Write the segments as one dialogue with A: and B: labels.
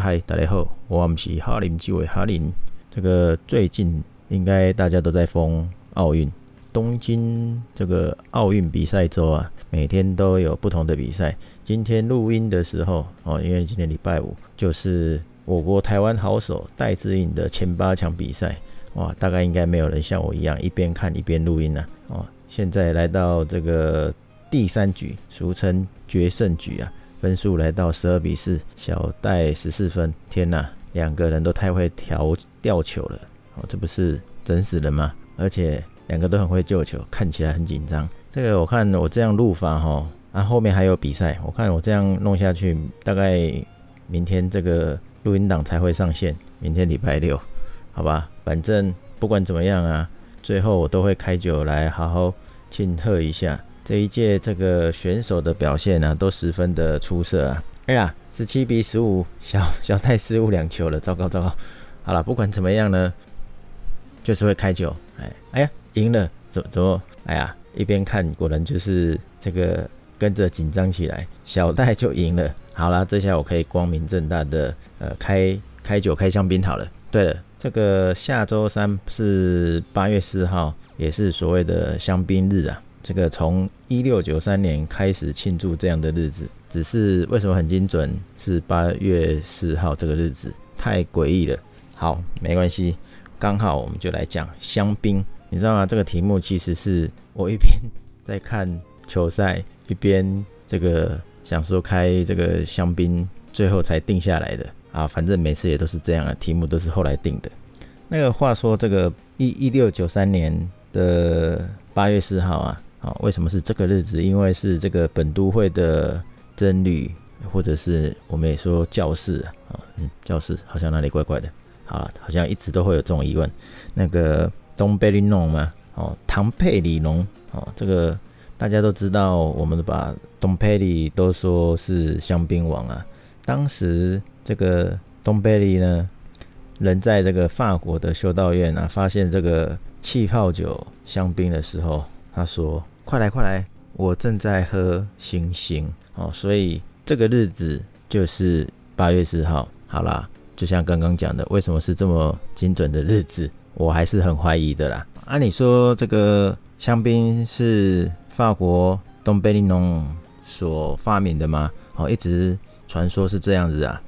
A: 嗨，大家好，我们是哈林，几位哈林。这个最近应该大家都在封奥运，东京这个奥运比赛周啊，每天都有不同的比赛。今天录音的时候哦，因为今天礼拜五，就是我国台湾好手戴资颖的前八强比赛。哇，大概应该没有人像我一样一边看一边录音了哦。现在来到这个第三局，俗称决胜局啊。分数来到十二比四，小戴十四分。天哪，两个人都太会调吊球了，哦，这不是整死人吗？而且两个都很会救球，看起来很紧张。这个我看我这样录法哈，啊后面还有比赛，我看我这样弄下去，大概明天这个录音档才会上线。明天礼拜六，好吧，反正不管怎么样啊，最后我都会开酒来好好庆贺一下。这一届这个选手的表现呢，都十分的出色啊！哎呀，十七比十五，小小戴失误两球了，糟糕糟糕！好了，不管怎么样呢，就是会开球。哎哎呀，赢了，怎怎么？哎呀，一边看，果然就是这个跟着紧张起来，小戴就赢了。好了，这下我可以光明正大的呃开开酒开香槟好了。对了，这个下周三是八月四号，也是所谓的香槟日啊。这个从一六九三年开始庆祝这样的日子，只是为什么很精准是八月四号这个日子，太诡异了。好，没关系，刚好我们就来讲香槟。你知道吗？这个题目其实是我一边在看球赛，一边这个想说开这个香槟，最后才定下来的啊。反正每次也都是这样的，题目都是后来定的。那个话说，这个一一六九三年的八月四号啊。啊，为什么是这个日子？因为是这个本都会的僧侣，或者是我们也说教士啊，嗯，教士好像哪里怪怪的。好了，好像一直都会有这种疑问。那个东贝利农吗？哦，唐佩里农哦，这个大家都知道，我们把东佩里都说是香槟王啊。当时这个东贝利呢，人在这个法国的修道院啊，发现这个气泡酒香槟的时候，他说。快来快来！我正在喝星星哦，所以这个日子就是八月四号。好啦，就像刚刚讲的，为什么是这么精准的日子？我还是很怀疑的啦。按理说，这个香槟是法国东贝利农所发明的吗？哦，一直传说是这样子啊。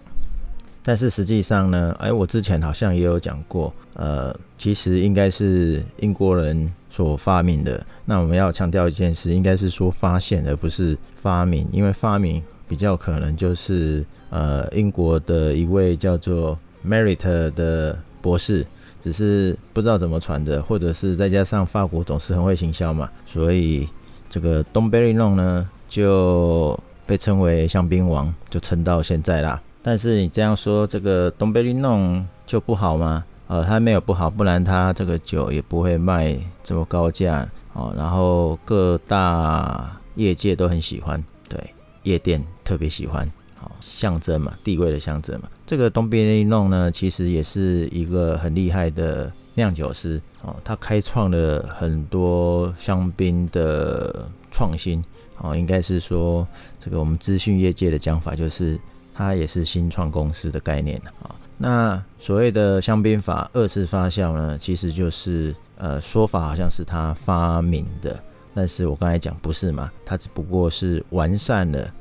A: 但是实际上呢，哎，我之前好像也有讲过，呃，其实应该是英国人。所发明的，那我们要强调一件事，应该是说发现，而不是发明，因为发明比较可能就是呃英国的一位叫做 Merit 的博士，只是不知道怎么传的，或者是再加上法国总是很会行销嘛，所以这个东贝利弄呢就被称为香槟王，就撑到现在啦。但是你这样说，这个东贝利弄就不好吗？呃，它没有不好，不然它这个酒也不会卖这么高价哦。然后各大业界都很喜欢，对，夜店特别喜欢，好象征嘛，地位的象征嘛。这个东边一弄呢，其实也是一个很厉害的酿酒师哦，他开创了很多香槟的创新哦，应该是说这个我们资讯业界的讲法，就是他也是新创公司的概念啊。那所谓的香槟法二次发酵呢，其实就是呃说法好像是他发明的，但是我刚才讲不是嘛，他只不过是完善了，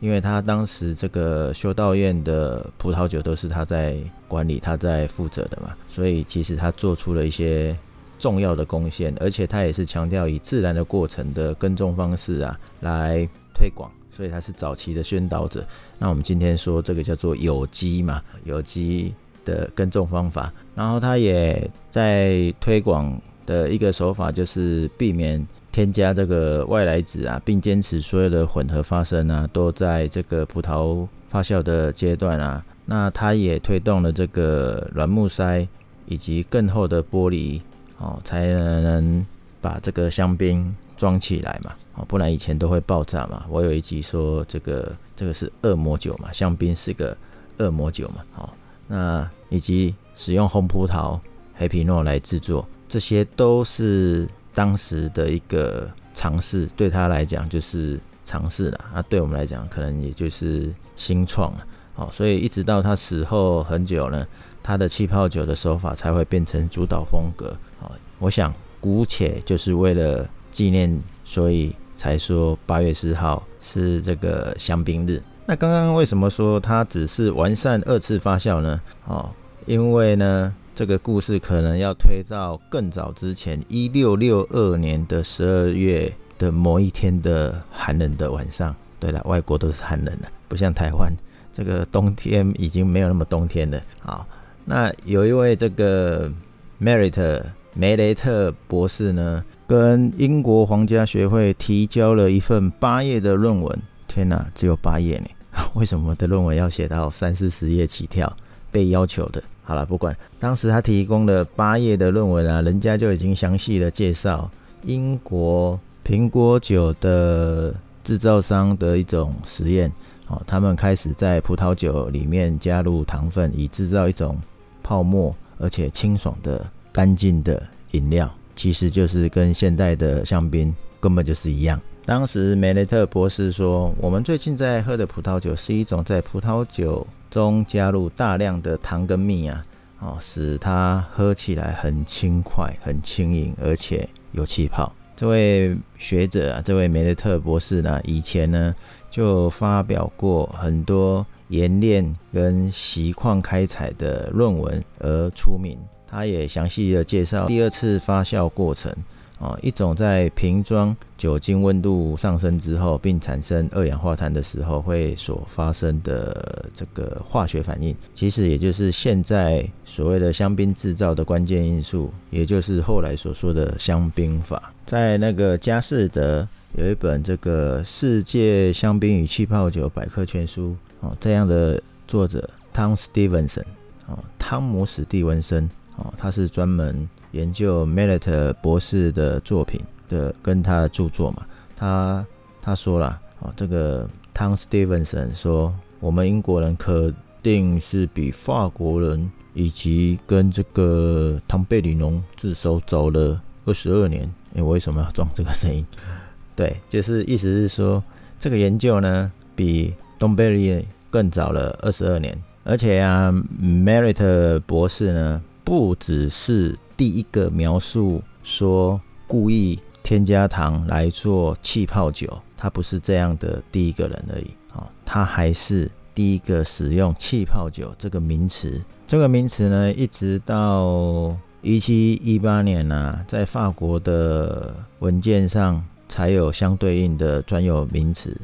A: 因为他当时这个修道院的葡萄酒都是他在管理、他在负责的嘛，所以其实他做出了一些重要的贡献，而且他也是强调以自然的过程的耕种方式啊来推广。所以他是早期的宣导者。那我们今天说这个叫做有机嘛，有机的耕种方法。然后他也在推广的一个手法，就是避免添加这个外来籽啊，并坚持所有的混合发生啊，都在这个葡萄发酵的阶段啊。那他也推动了这个软木塞以及更厚的玻璃哦，才能把这个香槟。装起来嘛，哦，不然以前都会爆炸嘛。我有一集说这个这个是恶魔酒嘛，香槟是个恶魔酒嘛，好，那以及使用红葡萄黑皮诺来制作，这些都是当时的一个尝试，对他来讲就是尝试了，那对我们来讲可能也就是新创了。好，所以一直到他死后很久呢，他的气泡酒的手法才会变成主导风格。好，我想姑且就是为了纪念，所以才说八月四号是这个香槟日。那刚刚为什么说它只是完善二次发酵呢？哦，因为呢，这个故事可能要推到更早之前，一六六二年的十二月的某一天的寒冷的晚上。对了，外国都是寒冷的，不像台湾，这个冬天已经没有那么冬天了。好，那有一位这个 Merit 梅雷特博士呢，跟英国皇家学会提交了一份八页的论文。天哪，只有八页呢！为什么的论文要写到三四十页起跳？被要求的。好了，不管当时他提供了八页的论文啊，人家就已经详细的介绍英国苹果酒的制造商的一种实验。哦，他们开始在葡萄酒里面加入糖分，以制造一种泡沫而且清爽的干净的饮料，其实就是跟现代的香槟根本就是一样。当时梅雷特博士说：“我们最近在喝的葡萄酒是一种在葡萄酒中加入大量的糖跟蜜啊，哦，使它喝起来很轻快、很轻盈，而且有气泡。”这位学者啊，这位梅雷特博士呢，以前呢就发表过很多冶炼跟锡矿开采的论文而出名。他也详细的介绍第二次发酵过程。哦，一种在瓶装酒精温度上升之后，并产生二氧化碳的时候会所发生的这个化学反应，其实也就是现在所谓的香槟制造的关键因素，也就是后来所说的香槟法。在那个佳士得有一本这个《世界香槟与气泡酒百科全书》哦，这样的作者汤斯蒂文森哦，汤姆史蒂文森哦，他是专门。研究 m e l e t 博士的作品的跟他的著作嘛，他他说了哦，这个汤斯蒂文森说，我们英国人肯定是比法国人以及跟这个汤贝里农自首早了二十二年。哎，我为什么要装这个声音？对，就是意思是说，这个研究呢比东贝利更早了二十二年，而且啊 m e r i t 博士呢不只是。第一个描述说故意添加糖来做气泡酒，他不是这样的第一个人而已啊，他还是第一个使用气泡酒这个名词。这个名词呢，一直到一七一八年呢，在法国的文件上才有相对应的专有名词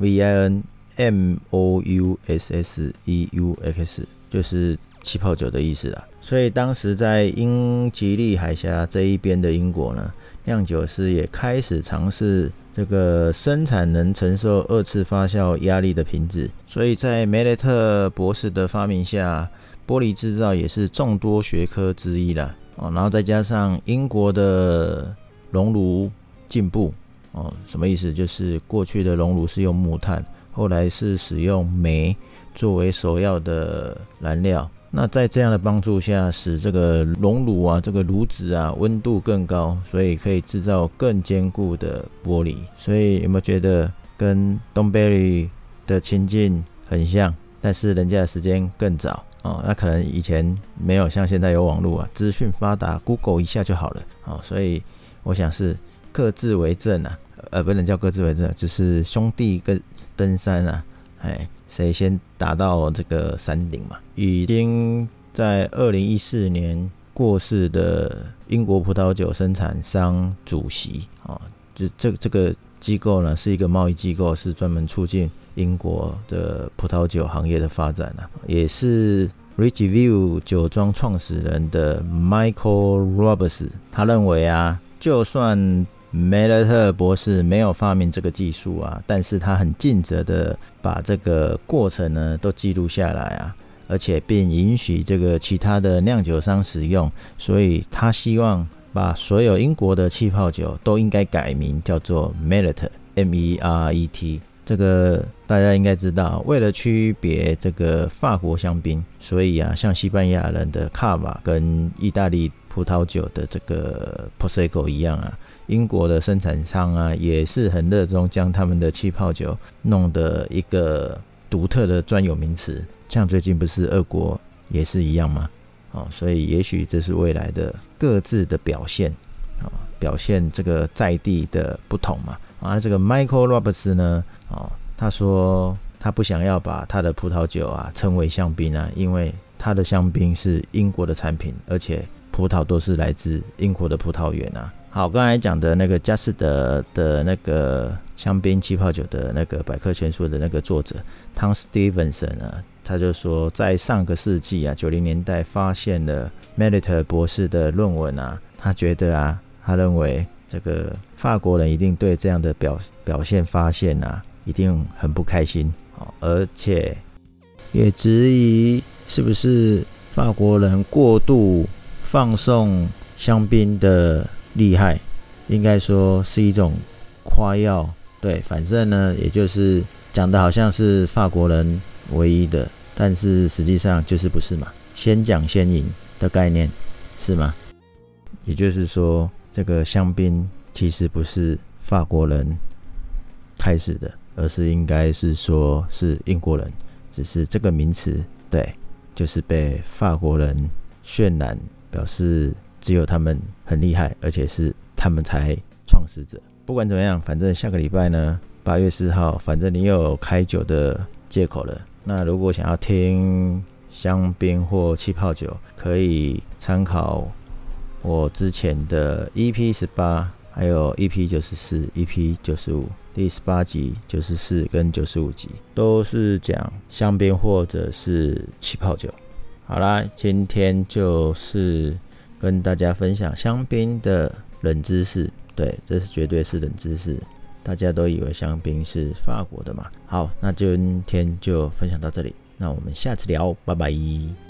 A: V i n M O U S S E U X），就是气泡酒的意思了。所以当时在英吉利海峡这一边的英国呢，酿酒师也开始尝试这个生产能承受二次发酵压力的瓶子。所以在梅雷特博士的发明下，玻璃制造也是众多学科之一了哦。然后再加上英国的熔炉进步哦，什么意思？就是过去的熔炉是用木炭，后来是使用煤作为首要的燃料。那在这样的帮助下，使这个熔炉啊，这个炉子啊，温度更高，所以可以制造更坚固的玻璃。所以有没有觉得跟东贝里的情境很像？但是人家的时间更早哦，那可能以前没有像现在有网络啊，资讯发达，Google 一下就好了哦。所以我想是各自为政啊，呃，不能叫各自为政，就是兄弟跟登山啊，哎。谁先达到这个山顶嘛？已经在二零一四年过世的英国葡萄酒生产商主席啊，这这这个机构呢是一个贸易机构，是专门促进英国的葡萄酒行业的发展啊，也是 Ridgeview 酒庄创始人的 Michael Roberts，他认为啊，就算梅勒特博士没有发明这个技术啊，但是他很尽责的把这个过程呢都记录下来啊，而且并允许这个其他的酿酒商使用，所以他希望把所有英国的气泡酒都应该改名叫做 Merit，M-E-R-E-T。这个大家应该知道，为了区别这个法国香槟，所以啊，像西班牙人的卡瓦跟意大利葡萄酒的这个 Prosecco 一样啊。英国的生产商啊，也是很热衷将他们的气泡酒弄的一个独特的专有名词。像最近不是俄国也是一样吗？哦，所以也许这是未来的各自的表现啊，表现这个在地的不同嘛。啊，这个 Michael Roberts 呢，哦，他说他不想要把他的葡萄酒啊称为香槟啊，因为他的香槟是英国的产品，而且葡萄都是来自英国的葡萄园啊。好，刚才讲的那个佳士得的那个香槟气泡酒的那个百科全书的那个作者汤斯蒂文森呢，他就说，在上个世纪啊九零年代发现了 m e l i t 博士的论文啊，他觉得啊，他认为这个法国人一定对这样的表表现发现啊，一定很不开心，而且也质疑是不是法国人过度放送香槟的。厉害，应该说是一种夸耀。对，反正呢，也就是讲的好像是法国人唯一的，但是实际上就是不是嘛？先讲先赢的概念是吗？也就是说，这个香槟其实不是法国人开始的，而是应该是说是英国人，只是这个名词对，就是被法国人渲染表示。只有他们很厉害，而且是他们才创始者。不管怎么样，反正下个礼拜呢，八月四号，反正你有开酒的借口了。那如果想要听香槟或气泡酒，可以参考我之前的 EP 十八，还有 EP 九十四、EP 九十五，第十八集、九十四跟九十五集都是讲香槟或者是气泡酒。好啦，今天就是。跟大家分享香槟的冷知识，对，这是绝对是冷知识，大家都以为香槟是法国的嘛。好，那今天就分享到这里，那我们下次聊，拜拜。